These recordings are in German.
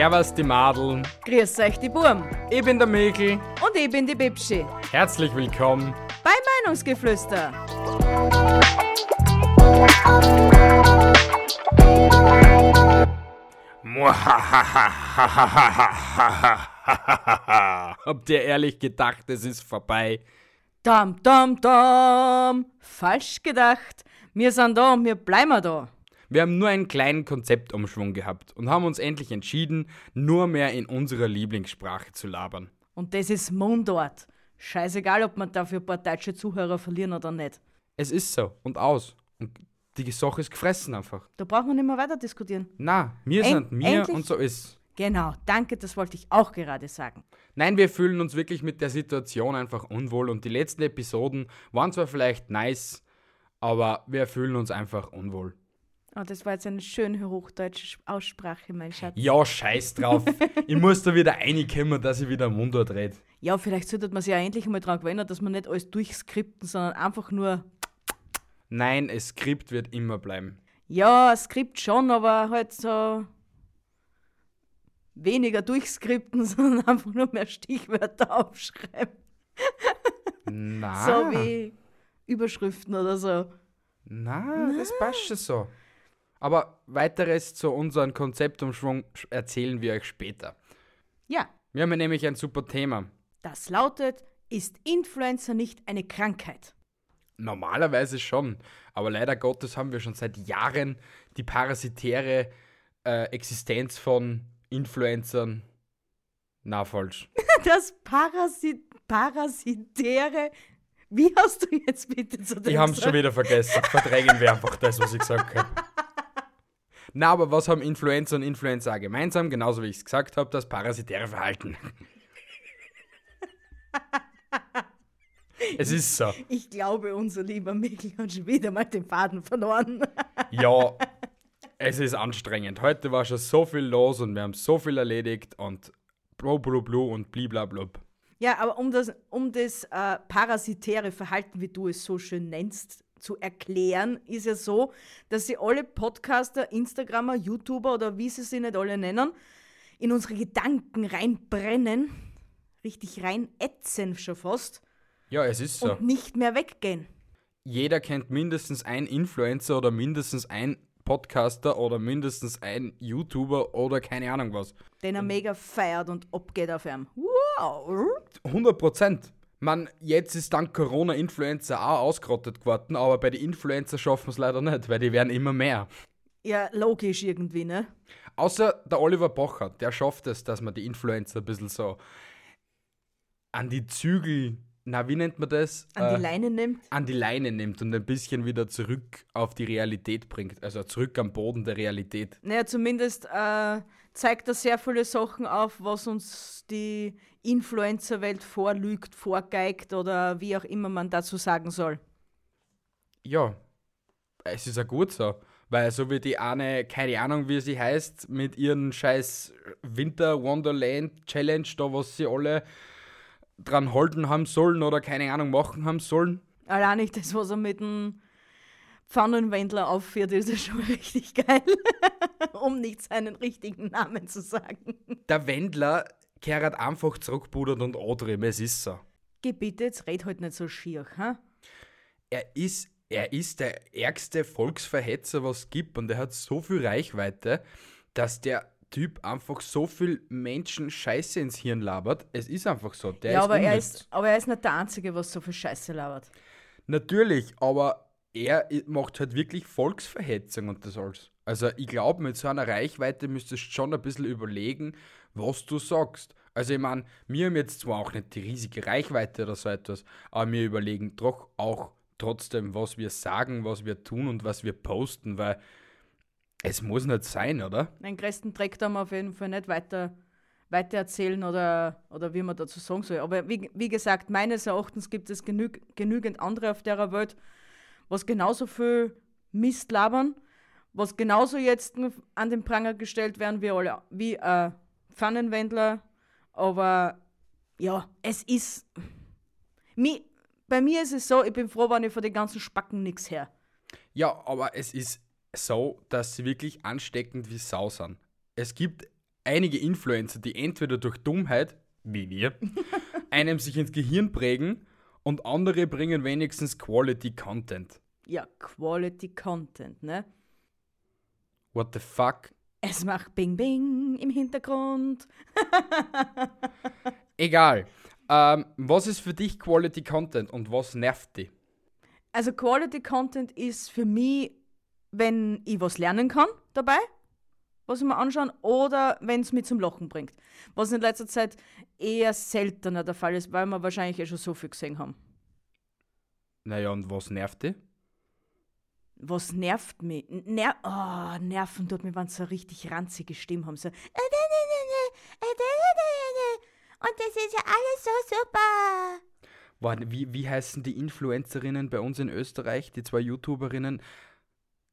Servus die Madeln, Grüß euch, die Burm. ich bin der Mikl. Und ich bin die Bibschi. Herzlich willkommen. Bei Meinungsgeflüster. Habt ihr ehrlich gedacht, es ist vorbei? Dam, dam, dam. Falsch gedacht. Wir sind da und wir bleiben da. Wir haben nur einen kleinen Konzeptumschwung gehabt und haben uns endlich entschieden, nur mehr in unserer Lieblingssprache zu labern. Und das ist Mundart. Scheißegal, ob man dafür ein paar deutsche Zuhörer verlieren oder nicht. Es ist so und aus. Und die Sache ist gefressen einfach. Da braucht man nicht mehr weiter diskutieren. Na, wir sind wir endlich- und so ist. Genau, danke, das wollte ich auch gerade sagen. Nein, wir fühlen uns wirklich mit der Situation einfach unwohl und die letzten Episoden waren zwar vielleicht nice, aber wir fühlen uns einfach unwohl. Oh, das war jetzt eine schöne hochdeutsche Aussprache, mein Schatz. Ja, scheiß drauf. ich muss da wieder reinkommen, dass ich wieder Mundart rede. Ja, vielleicht sollte man sich ja endlich mal daran gewöhnen, dass man nicht alles durchskripten, sondern einfach nur, Nein, das Skript wird immer bleiben. ja, Skript schon, aber halt so weniger durchskripten, sondern einfach nur mehr Stichwörter aufschreiben. Na, So wie Überschriften oder so. na, das passt schon so. Aber weiteres zu unserem Konzeptumschwung erzählen wir euch später. Ja, Wir haben ja nämlich ein super Thema. das lautet, ist Influencer nicht eine Krankheit? Normalerweise schon, aber leider Gottes haben wir schon seit Jahren die parasitäre äh, Existenz von Influencern. Na, falsch. Das Parasit Parasitäre. Wie hast du jetzt bitte zu dem Ich habe es schon wieder vergessen. Verdrängen wir einfach das, was ich gesagt habe. Na, aber was haben Influencer und Influencer gemeinsam? Genauso wie ich es gesagt habe, das parasitäre Verhalten. es ist so. Ich glaube, unser lieber Mikkel hat schon wieder mal den Faden verloren. Ja, es ist anstrengend. Heute war schon so viel los und wir haben so viel erledigt und blu blu blu und bliblablub. Ja, aber um das, um das äh, parasitäre Verhalten, wie du es so schön nennst, zu erklären, ist ja so, dass sie alle Podcaster, Instagrammer, YouTuber oder wie sie sie nicht alle nennen, in unsere Gedanken reinbrennen, richtig reinätzen schon fast Ja, es ist so. und nicht mehr weggehen. Jeder kennt mindestens einen Influencer oder mindestens einen Podcaster oder mindestens einen YouTuber oder keine Ahnung was. Den er mega feiert und abgeht auf ihm. Wow! 100 Prozent. Man, jetzt ist dank Corona Influencer auch ausgerottet geworden, aber bei den Influencer schaffen wir es leider nicht, weil die werden immer mehr. Ja, logisch irgendwie, ne? Außer der Oliver Pocher, der schafft es, dass man die Influencer ein bisschen so an die Zügel, na, wie nennt man das? An Äh, die Leine nimmt. an die Leine nimmt und ein bisschen wieder zurück auf die Realität bringt. Also zurück am Boden der Realität. Naja, zumindest äh, zeigt er sehr viele Sachen auf, was uns die Influencer-Welt vorlügt, vorgeigt oder wie auch immer man dazu sagen soll. Ja, es ist ja gut so. Weil so wie die eine, keine Ahnung wie sie heißt, mit ihren scheiß Winter Wonderland Challenge, da was sie alle dran halten haben sollen oder keine Ahnung machen haben sollen. Allein nicht das, was er mit dem Pfannenwendler aufführt, ist ja schon richtig geil. um nicht seinen richtigen Namen zu sagen. Der Wendler kehrt einfach zurückpudert und antrieben, es ist so. Geh bitte, jetzt red halt nicht so schier, ha? Er ist, er ist der ärgste Volksverhetzer, was es gibt und er hat so viel Reichweite, dass der Typ einfach so viel Menschen Scheiße ins Hirn labert. Es ist einfach so. Der ja, ist aber er, ist, aber er ist nicht der Einzige, was so viel Scheiße labert. Natürlich, aber er macht halt wirklich Volksverhetzung und das alles. Also ich glaube, mit so einer Reichweite müsstest du schon ein bisschen überlegen, was du sagst. Also ich meine, wir haben jetzt zwar auch nicht die riesige Reichweite oder so etwas, aber wir überlegen doch auch trotzdem, was wir sagen, was wir tun und was wir posten, weil Es muss nicht sein, oder? Den größten Dreck da auf jeden Fall nicht weiter, weiter erzählen oder, oder wie man dazu sagen soll. Aber wie, wie gesagt, meines Erachtens gibt es genüg, genügend andere auf der Welt, was genauso viel Mist labern, was genauso jetzt an den Pranger gestellt werden wie alle, wie äh, Pfannenwendler. Aber ja, es ist. Mi, bei mir ist es so, ich bin froh, wenn ich von den ganzen Spacken nichts her. Ja, aber es ist so, dass sie wirklich ansteckend wie Sau sind. Es gibt einige Influencer, die entweder durch Dummheit, wie wir, einem sich ins Gehirn prägen und andere bringen wenigstens Quality Content. Ja, Quality Content, ne? What the fuck? Es macht Bing Bing im Hintergrund. Egal. Ähm, was ist für dich Quality Content und was nervt dich? Also Quality Content ist für mich, wenn ich was lernen kann dabei, was ich mir anschauen, oder wenn es mich zum Lachen bringt. Was in letzter Zeit eher seltener der Fall ist, weil wir wahrscheinlich eh schon so viel gesehen haben. Naja, und was nervt dich? Was nervt mich? Ner oh, nerven tut mir, wenn sie so eine richtig ranzige Stimme haben. So, und das ist ja alles so super. Boah, wie, wie heißen die Influencerinnen bei uns in Österreich, die zwei YouTuberinnen?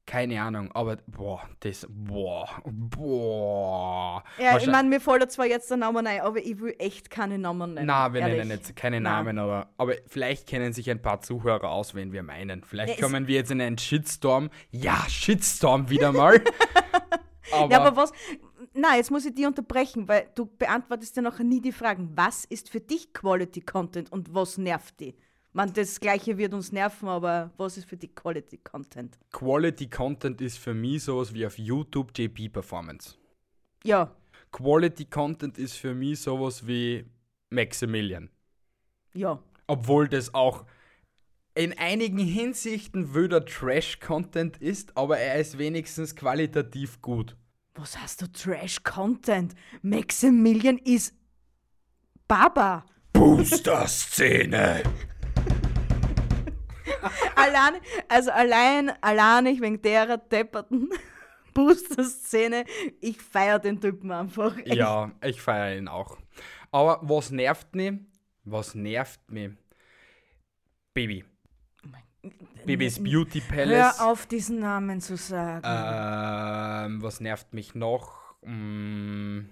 Keine Ahnung, aber boah, das, boah, boah. Ja, ich meine, mir fällt zwar jetzt der Name ein, aber ich will echt keine Namen nennen. Na, wir ehrlich. nennen jetzt keine Namen, aber, aber vielleicht kennen sich ein paar Zuhörer aus, wen wir meinen. Vielleicht ja, kommen wir jetzt in einen Shitstorm. Ja, Shitstorm wieder mal. aber, ja, aber was, na, jetzt muss ich die unterbrechen, weil du beantwortest ja noch nie die Fragen. Was ist für dich Quality Content und was nervt dich? Man, das Gleiche wird uns nerven, aber was ist für dich Quality Content? Quality Content ist für mich sowas wie auf YouTube JP Performance. Ja. Quality Content ist für mich sowas wie Maximilian. Ja. Obwohl das auch in einigen Hinsichten wöder Trash-Content ist, aber er ist wenigstens qualitativ gut. Was hast du Trash-Content? Maximilian ist Baba. Booster-Szene. allein, also allein, allein ich wegen der depperten Booster-Szene, ich feiere den Typen einfach. Ja, ich feiere ihn auch. Aber was nervt mich? Was nervt mich? Baby. Babys Beauty Palace. Hör auf, diesen Namen zu sagen. Ähm, was nervt mich noch? Hm,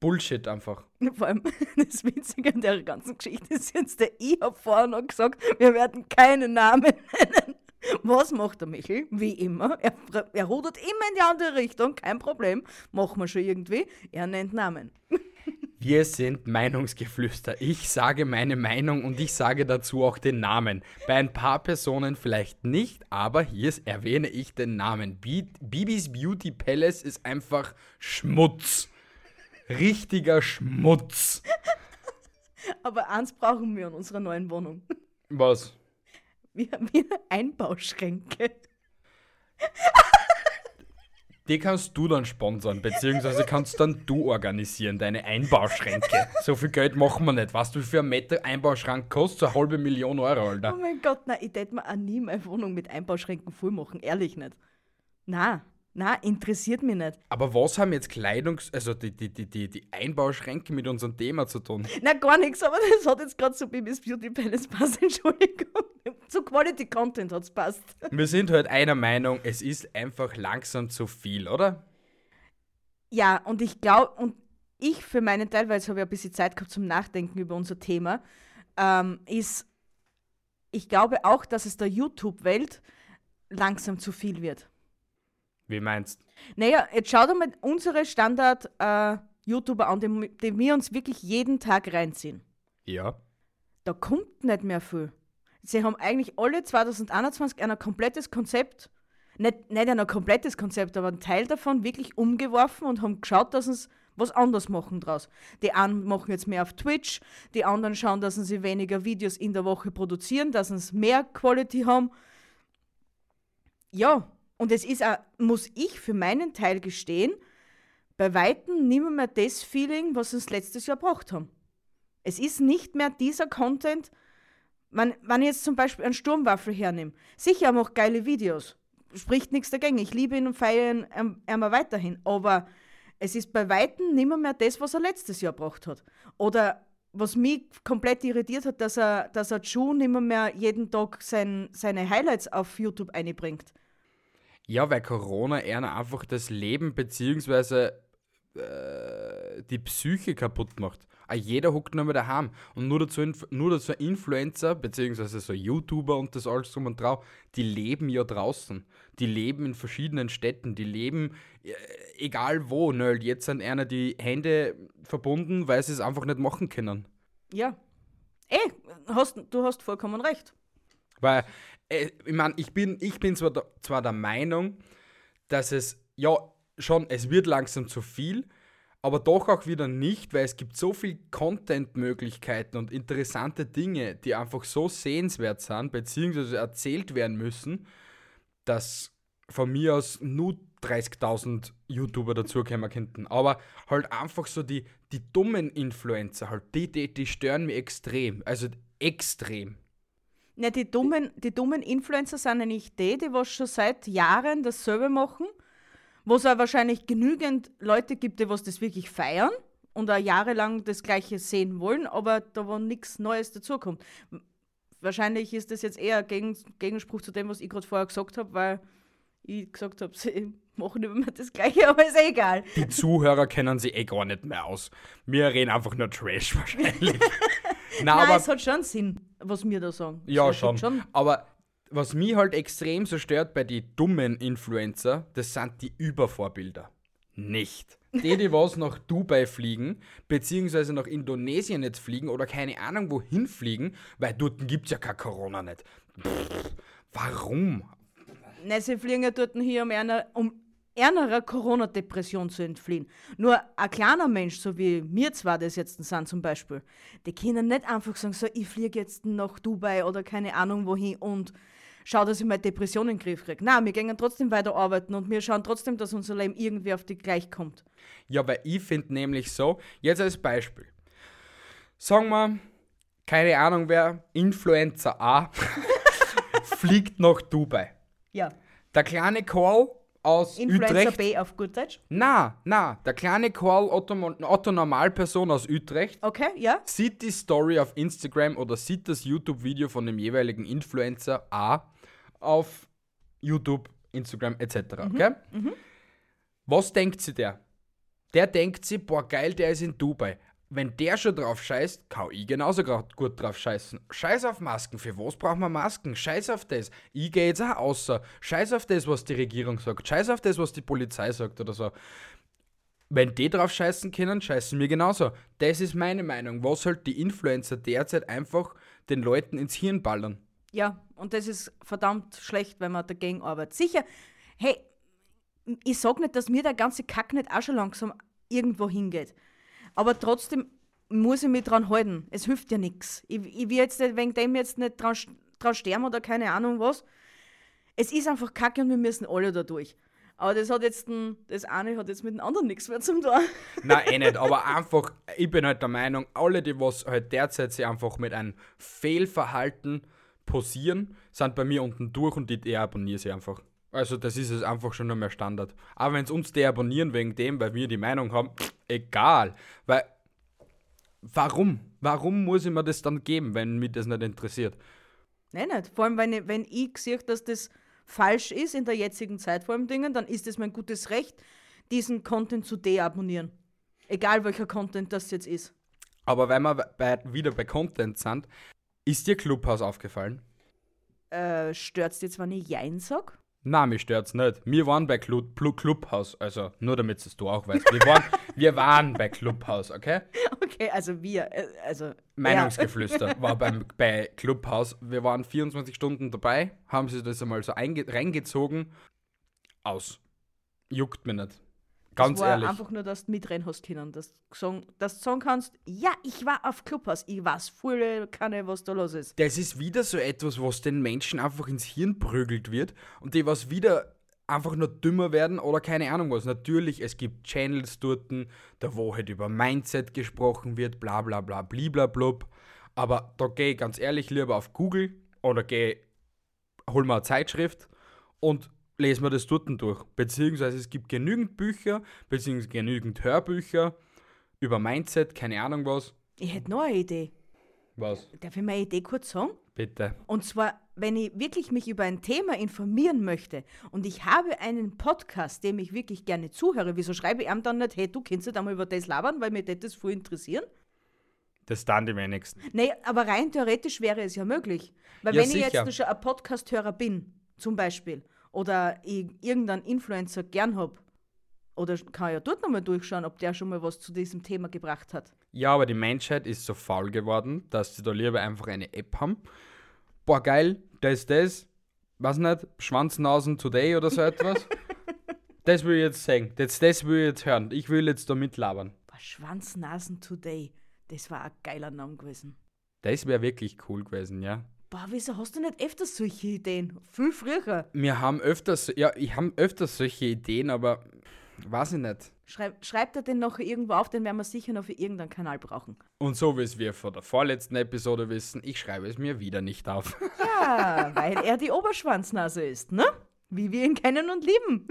Bullshit einfach. Vor allem das Witzige an der ganzen Geschichte ist jetzt, der ich habe vorher noch gesagt, wir werden keinen Namen nennen. Was macht der Michel? Wie immer. Er, er rudert immer in die andere Richtung, kein Problem. Machen wir schon irgendwie. Er nennt Namen. Wir sind Meinungsgeflüster. Ich sage meine Meinung und ich sage dazu auch den Namen. Bei ein paar Personen vielleicht nicht, aber hier erwähne ich den Namen. Bibis Beauty Palace ist einfach Schmutz. Richtiger Schmutz. Aber eins brauchen wir in unserer neuen Wohnung. Was? Wir haben hier Einbauschränke. Die kannst du dann sponsern, beziehungsweise kannst dann du organisieren, deine Einbauschränke. So viel Geld machen wir nicht. Weißt du, wie viel ein Meter Einbauschrank kostet? So eine halbe Million Euro, Alter. Oh mein Gott, nein, ich hätte mir auch nie meine Wohnung mit Einbauschränken voll machen, ehrlich nicht. Na, na, interessiert mich nicht. Aber was haben jetzt Kleidungs-, also die, die, die, die, die Einbauschränke mit unserem Thema zu tun? Na, gar nichts, aber das hat jetzt gerade zu Bibis Beauty Palace passt, Entschuldigung. Zu Quality Content hat es passt. Wir sind halt einer Meinung, es ist einfach langsam zu viel, oder? Ja, und ich glaube, und ich für meinen Teil, weil jetzt habe ich ein bisschen Zeit gehabt zum Nachdenken über unser Thema, ähm, ist, ich glaube auch, dass es der YouTube-Welt langsam zu viel wird. Wie meinst du? Naja, jetzt schau dir mal unsere Standard-YouTuber äh, an, die, die wir uns wirklich jeden Tag reinziehen. Ja. Da kommt nicht mehr viel. Sie haben eigentlich alle 2021 ein komplettes Konzept, nicht, nicht ein komplettes Konzept, aber ein Teil davon wirklich umgeworfen und haben geschaut, dass sie was anderes machen draus. Die einen machen jetzt mehr auf Twitch, die anderen schauen, dass sie weniger Videos in der Woche produzieren, dass sie mehr Quality haben. Ja, und es ist auch, muss ich für meinen Teil gestehen, bei Weitem nicht mehr das Feeling, was uns letztes Jahr gebracht haben. Es ist nicht mehr dieser Content, wenn, wenn ich jetzt zum Beispiel einen Sturmwaffel hernehme. Sicher haben auch geile Videos. spricht nichts dagegen. Ich liebe ihn und feiere ihn immer weiterhin. Aber es ist bei Weitem nicht mehr, das, was er letztes Jahr gebracht hat. Oder was mich komplett irritiert hat, dass er, dass er Ju nicht mehr, mehr jeden Tag sein, seine Highlights auf YouTube einbringt. Ja, weil Corona eher einfach das Leben bzw. Äh, die Psyche kaputt macht. Auch jeder huckt nur mehr daheim. Und nur dazu, nur dazu Influencer, beziehungsweise so YouTuber und das alles drum und drauf, die leben ja draußen. Die leben in verschiedenen Städten. Die leben äh, egal wo. Nöl. Jetzt sind einer die Hände verbunden, weil sie es einfach nicht machen können. Ja. Eh, hast, du hast vollkommen recht. Weil, ich meine, ich bin, ich bin zwar, da, zwar der Meinung, dass es, ja, schon, es wird langsam zu viel, aber doch auch wieder nicht, weil es gibt so viel Content-Möglichkeiten und interessante Dinge, die einfach so sehenswert sind, beziehungsweise erzählt werden müssen, dass von mir aus nur 30.000 YouTuber dazukommen könnten. Aber halt einfach so die, die dummen Influencer, halt, die, die, die stören mich extrem. Also extrem. Ne, die dummen, die dummen Influencer sind ja nicht die, die was schon seit Jahren dasselbe machen wo es auch wahrscheinlich genügend Leute gibt, die was das wirklich feiern und auch jahrelang das Gleiche sehen wollen, aber da wo nichts Neues dazukommt. Wahrscheinlich ist das jetzt eher ein Gegenspruch zu dem, was ich gerade vorher gesagt habe, weil ich gesagt habe, sie machen immer das Gleiche, aber ist eh egal. Die Zuhörer kennen sie eh gar nicht mehr aus. Wir reden einfach nur Trash wahrscheinlich. Nein, Nein aber, es hat schon Sinn, was wir da sagen. Ja, schon. schon. Aber was mich halt extrem so stört bei den dummen Influencer, das sind die Übervorbilder. Nicht. Die, die was nach Dubai fliegen, beziehungsweise nach Indonesien nicht fliegen oder keine Ahnung wohin fliegen, weil dort gibt es ja kein Corona nicht. Pff, warum? Ne, sie fliegen ja dort hier, um einer, um einer Corona-Depression zu entfliehen. Nur ein kleiner Mensch, so wie mir zwar das jetzt sind zum Beispiel, die können nicht einfach sagen, so, ich fliege jetzt nach Dubai oder keine Ahnung wohin und schau, dass ich meine Depression in den Griff kriege. Nein, wir gehen trotzdem weiter arbeiten und wir schauen trotzdem, dass unser Leben irgendwie auf die gleich kommt. Ja, weil ich finde nämlich so, jetzt als Beispiel. Sagen wir, keine Ahnung wer, Influencer A fliegt nach Dubai. Ja. Der kleine Karl aus Influencer Utrecht. B auf gut Deutsch? Na, na, der kleine Karl Otto, Otto Normalperson aus Utrecht. Okay, ja. Sieht die Story auf Instagram oder sieht das YouTube-Video von dem jeweiligen Influencer A auf YouTube, Instagram etc. Mhm. Okay? Mhm. Was denkt sie der? Der denkt sie, boah geil, der ist in Dubai. Wenn der schon drauf scheißt, kann ich genauso gut drauf scheißen. Scheiß auf Masken, für was braucht man Masken? Scheiß auf das. Ich gehe jetzt auch außer. Scheiß auf das, was die Regierung sagt. Scheiß auf das, was die Polizei sagt oder so. Wenn die drauf scheißen können, scheißen wir genauso. Das ist meine Meinung. Was halt die Influencer derzeit einfach den Leuten ins Hirn ballern. Ja, und das ist verdammt schlecht, wenn man dagegen arbeitet. Sicher, hey, ich sag nicht, dass mir der ganze Kack nicht auch schon langsam irgendwo hingeht. Aber trotzdem muss ich mich dran halten. Es hilft ja nichts. Ich, ich will jetzt nicht wegen dem jetzt nicht dran, dran sterben oder keine Ahnung was. Es ist einfach kacke und wir müssen alle da durch. Aber das hat jetzt ein, das eine hat jetzt mit dem anderen nichts mehr zum tun. Nein, eh nicht, aber einfach, ich bin halt der Meinung, alle, die was halt derzeit sich einfach mit einem Fehlverhalten posieren, sind bei mir unten durch und die deabonniere sie einfach. Also das ist es einfach schon mehr Standard. Aber wenn es uns deabonnieren wegen dem, weil wir die Meinung haben, egal. Weil, warum? Warum muss ich mir das dann geben, wenn mich das nicht interessiert? Nein, nicht. Vor allem, wenn ich, wenn ich sehe, dass das falsch ist in der jetzigen Zeit vor allem Dingen, dann ist es mein gutes Recht, diesen Content zu deabonnieren. Egal welcher Content das jetzt ist. Aber wenn wir bei, wieder bei Content sind, ist dir Clubhouse aufgefallen? Äh, stört's dir zwar nicht Jein sag? Nein, mich stört's nicht. Wir waren bei Club, Clubhouse, also nur damit es du auch weißt. Wir waren, wir waren bei Clubhouse, okay? Okay, also wir, äh, also. Meinungsgeflüster ja. war beim, bei Clubhouse. Wir waren 24 Stunden dabei, haben sie das einmal so reingezogen. Aus. Juckt mir nicht. Ganz war ehrlich. einfach nur, dass du mitrennen hast können, dass du sagen kannst, ja, ich war auf Clubhouse, ich weiß voll keine, was da los ist. Das ist wieder so etwas, was den Menschen einfach ins Hirn prügelt wird und die was wieder einfach nur dümmer werden oder keine Ahnung was. Natürlich, es gibt Channels dort, da wo halt über Mindset gesprochen wird, bla bla bla, bliblablub. Aber da gehe ich ganz ehrlich lieber auf Google oder gehe, hol mir eine Zeitschrift und lesen wir das dort durch. Beziehungsweise es gibt genügend Bücher, beziehungsweise genügend Hörbücher über Mindset, keine Ahnung was. Ich hätte noch eine Idee. Was? Darf ich meine Idee kurz sagen? Bitte. Und zwar, wenn ich wirklich mich über ein Thema informieren möchte und ich habe einen Podcast, dem ich wirklich gerne zuhöre, wieso schreibe ich ihm dann nicht, hey, du kennst dich da mal über das labern, weil mir das voll interessieren? Das dann die wenigsten. Nee, aber rein theoretisch wäre es ja möglich. Weil Ja, wenn ich sicher. jetzt nur schon ein Podcast-Hörer bin, zum Beispiel, oder ich irgendeinen Influencer gern habe, oder kann ich ja dort nochmal durchschauen, ob der schon mal was zu diesem Thema gebracht hat. Ja, aber die Menschheit ist so faul geworden, dass sie da lieber einfach eine App haben. Boah, geil, das ist das. Was nicht, Schwanznasen Today oder so etwas. das will ich jetzt sehen. Das, das will ich jetzt hören. Ich will jetzt da mitlabern. Boah, Schwanznasen Today, das war ein geiler Name gewesen. Das wäre wirklich cool gewesen, ja. Boah, wieso hast du nicht öfters solche Ideen? Viel früher. Wir haben öfters, ja, ich habe öfters solche Ideen, aber weiß ich nicht. Schreib, schreibt er den noch irgendwo auf, den werden wir sicher noch für irgendeinen Kanal brauchen. Und so wie es wir von der vorletzten Episode wissen, ich schreibe es mir wieder nicht auf. Ja, weil er die Oberschwanznase ist, ne? Wie wir ihn kennen und lieben.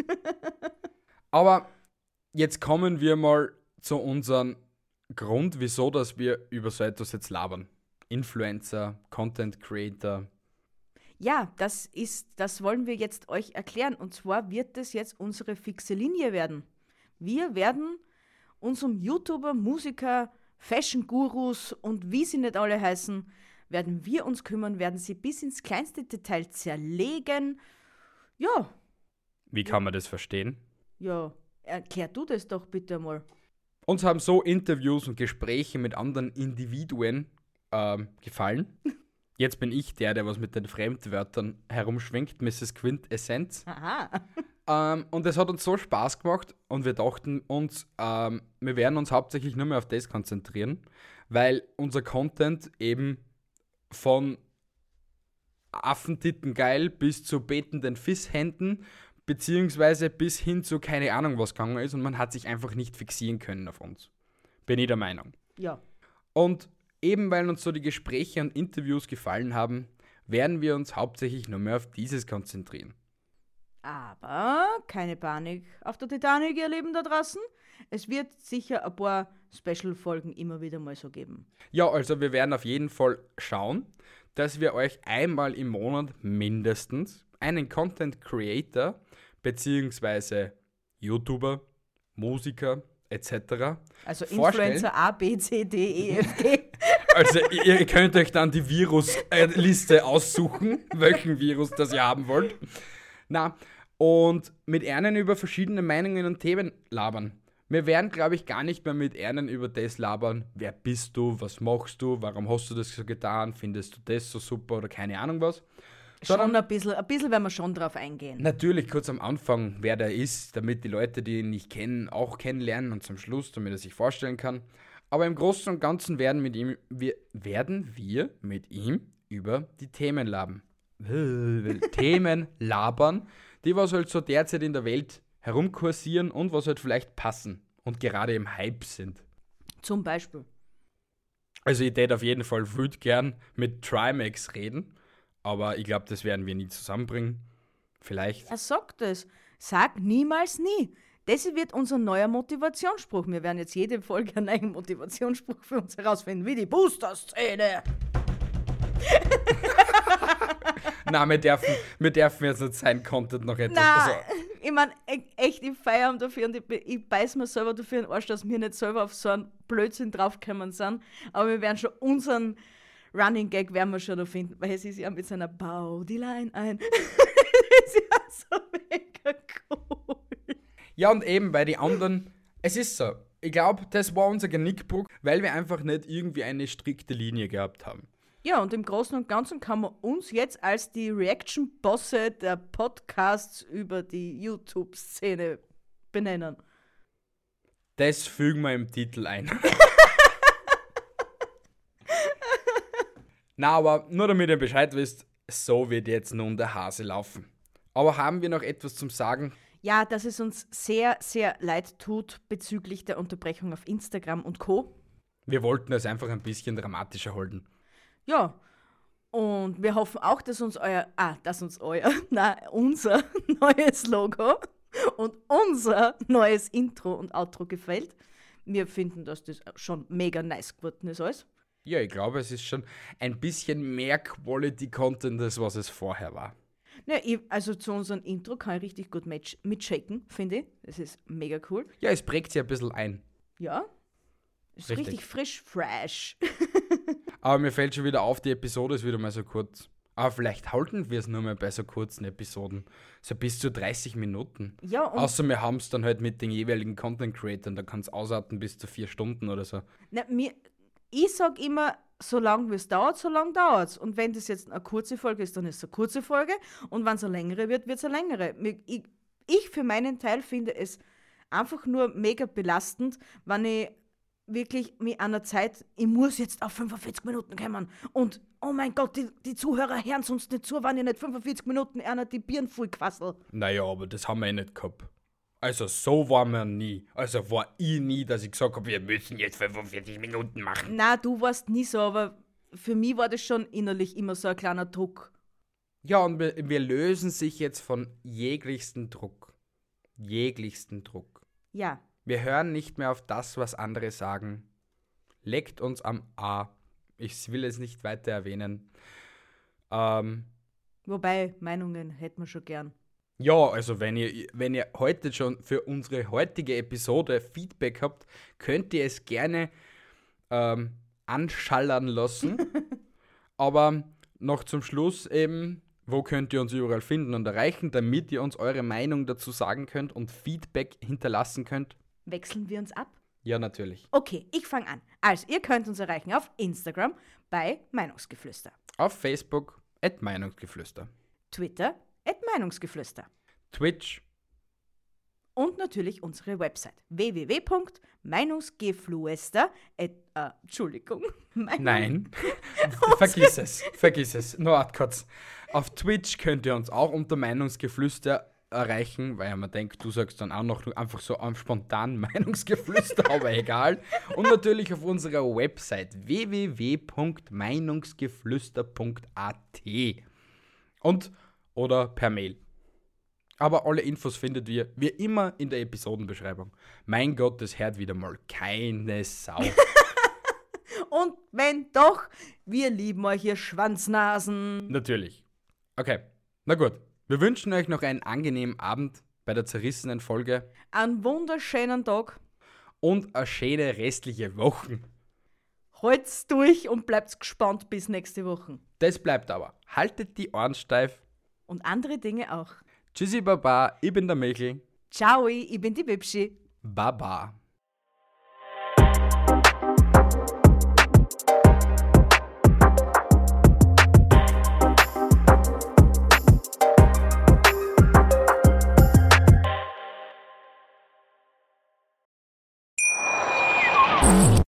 Aber jetzt kommen wir mal zu unserem Grund, wieso dass wir über so etwas jetzt labern. Influencer, Content Creator. Ja, das ist, das wollen wir jetzt euch erklären. Und zwar wird es jetzt unsere fixe Linie werden. Wir werden unserem YouTuber, Musiker, Fashion-Gurus und wie sie nicht alle heißen, werden wir uns kümmern, werden sie bis ins kleinste Detail zerlegen. Ja, Wie kann man das verstehen? ja, erklär du das doch bitte mal. Uns haben so Interviews und Gespräche mit anderen Individuen ähm, gefallen. Jetzt bin ich der, der was mit den Fremdwörtern herumschwingt, Mrs. Quintessenz. Aha. Ähm, und es hat uns so Spaß gemacht und wir dachten uns, ähm, wir werden uns hauptsächlich nur mehr auf das konzentrieren, weil unser Content eben von Affentitten geil bis zu betenden Fisshänden beziehungsweise bis hin zu keine Ahnung was gegangen ist und man hat sich einfach nicht fixieren können auf uns. Bin ich der Meinung. Ja. Und eben weil uns so die Gespräche und Interviews gefallen haben, werden wir uns hauptsächlich nur mehr auf dieses konzentrieren. Aber keine Panik auf der Titanic, ihr Lieben da draußen. Es wird sicher ein paar Special-Folgen immer wieder mal so geben. Ja, also wir werden auf jeden Fall schauen, dass wir euch einmal im Monat mindestens einen Content Creator beziehungsweise YouTuber, Musiker etc. Also Vorstellen. Influencer A, B, C, D, E, F, G. Also ihr könnt euch dann die Virusliste aussuchen, welchen Virus das ihr haben wollt. Na, und mit Ernen über verschiedene Meinungen und Themen labern. Wir werden, glaube ich, gar nicht mehr mit Ernen über das labern. Wer bist du? Was machst du? Warum hast du das so getan? Findest du das so super oder keine Ahnung was? Schon ein bisschen, ein bisschen werden wir schon drauf eingehen. Natürlich kurz am Anfang, wer der ist, damit die Leute, die ihn nicht kennen, auch kennenlernen und zum Schluss, damit er sich vorstellen kann. Aber im Großen und Ganzen werden, mit ihm, wir, werden wir mit ihm über die Themen labern. Themen labern, die was halt so derzeit in der Welt herumkursieren und was halt vielleicht passen und gerade im Hype sind. Zum Beispiel. Also ich tät auf jeden Fall wild gern mit Trimax reden, aber ich glaube, das werden wir nie zusammenbringen. Vielleicht. Er sagt es. Sag niemals nie. Das wird unser neuer Motivationsspruch. Wir werden jetzt jede Folge einen neuen Motivationsspruch für uns herausfinden, wie die Booster-Szene. Nein, wir dürfen, wir dürfen jetzt nicht sein Content noch etwas. Na, also, ich meine, echt, ich feiere ihn dafür und ich, ich beiß mir selber dafür in den Arsch, dass wir nicht selber auf so einen Blödsinn draufgekommen sind. Aber wir werden schon unseren Running Gag werden wir schon da finden, weil es ist ja mit seiner Bau die Line ein. das ist ja so mega cool. Ja, und eben, weil die anderen, es ist so. Ich glaube, das war unser Genickbruch, weil wir einfach nicht irgendwie eine strikte Linie gehabt haben. Ja, und im Großen und Ganzen kann man uns jetzt als die Reaction-Bosse der Podcasts über die YouTube-Szene benennen. Das fügen wir im Titel ein. Na, aber nur damit ihr Bescheid wisst, so wird jetzt nun der Hase laufen. Aber haben wir noch etwas zum Sagen? Ja, dass es uns sehr, sehr leid tut bezüglich der Unterbrechung auf Instagram und Co. Wir wollten es einfach ein bisschen dramatischer halten. Ja, Und wir hoffen auch, dass uns euer, ah, dass uns euer, na, unser neues Logo und unser neues Intro und Outro gefällt. Wir finden, dass das schon mega nice geworden ist alles. Ja, ich glaube, es ist schon ein bisschen mehr Quality Content, als was es vorher war. Ja, ich, also zu unserem Intro kann ich richtig gut match, mitshaken, finde ich. Das ist mega cool. Ja, es prägt sich ein bisschen ein. Ja. Ist Richtig. richtig frisch, fresh. Aber mir fällt schon wieder auf, die Episode ist wieder mal so kurz. Aber vielleicht halten wir es nur mal bei so kurzen Episoden. So bis zu 30 Minuten. Ja, und Außer wir haben es dann halt mit den jeweiligen Content Creatern, da kann es ausarten bis zu vier Stunden oder so. na, mir, ich sag immer, so lange wie es dauert, so lange dauert es. Und wenn das jetzt eine kurze Folge ist, dann ist es eine kurze Folge. Und wenn es eine längere wird, wird es eine längere. Ich, ich für meinen Teil finde es einfach nur mega belastend, wenn ich wirklich mit einer Zeit, ich muss jetzt auf 45 Minuten kommen. Und oh mein Gott, die, die Zuhörer hören sonst nicht zu, wenn ich nicht 45 Minuten einer die Birnen voll quassel. Naja, aber das haben wir eh nicht gehabt. Also so waren wir nie. Also war ich nie, dass ich gesagt habe, wir müssen jetzt 45 Minuten machen. Na, du warst nie so, aber für mich war das schon innerlich immer so ein kleiner Druck. Ja, und wir, wir lösen sich jetzt von jeglichsten Druck. Jeglichsten Druck. Ja, Wir hören nicht mehr auf das, was andere sagen. Leckt uns am A. Ich will es nicht weiter erwähnen. Ähm, wobei Meinungen hätten wir schon gern. Ja, also wenn ihr, wenn ihr heute schon für unsere heutige Episode Feedback habt, könnt ihr es gerne ähm, anschallern lassen. Aber noch zum Schluss eben, wo könnt ihr uns überall finden und erreichen, damit ihr uns eure Meinung dazu sagen könnt und Feedback hinterlassen könnt? Wechseln wir uns ab? Ja, natürlich. Okay, ich fange an. Also, ihr könnt uns erreichen auf Instagram bei Meinungsgeflüster, Auf Facebook, at Meinungsgeflüster. Twitter at Meinungsgeflüster Twitch, und natürlich unsere Website www.meinungsgeflüster äh, Entschuldigung. Meinung- Nein, vergiss es, vergiss es. Nur kurz. Auf Twitch könnt ihr uns auch unter Meinungsgeflüster erreichen, weil man denkt, du sagst dann auch noch einfach so am spontan Meinungsgeflüster, aber egal. Und natürlich auf unserer Website www.meinungsgeflüster.at und oder per Mail. Aber alle Infos findet ihr wie immer in der Episodenbeschreibung. Mein Gott, das hört wieder mal keine Sau. Und wenn doch, wir lieben euch, ihr Schwanznasen. Natürlich. Okay, na gut. Wir wünschen euch noch einen angenehmen Abend bei der zerrissenen Folge Einen wunderschönen Tag. und eine schöne restliche Woche. Halt's durch und bleibt gespannt bis nächste Woche. Das bleibt aber. Haltet die Ohren steif. Und andere Dinge auch. Tschüssi Baba, ich bin der Michel. Ciao, ich bin die Bibschi. Baba.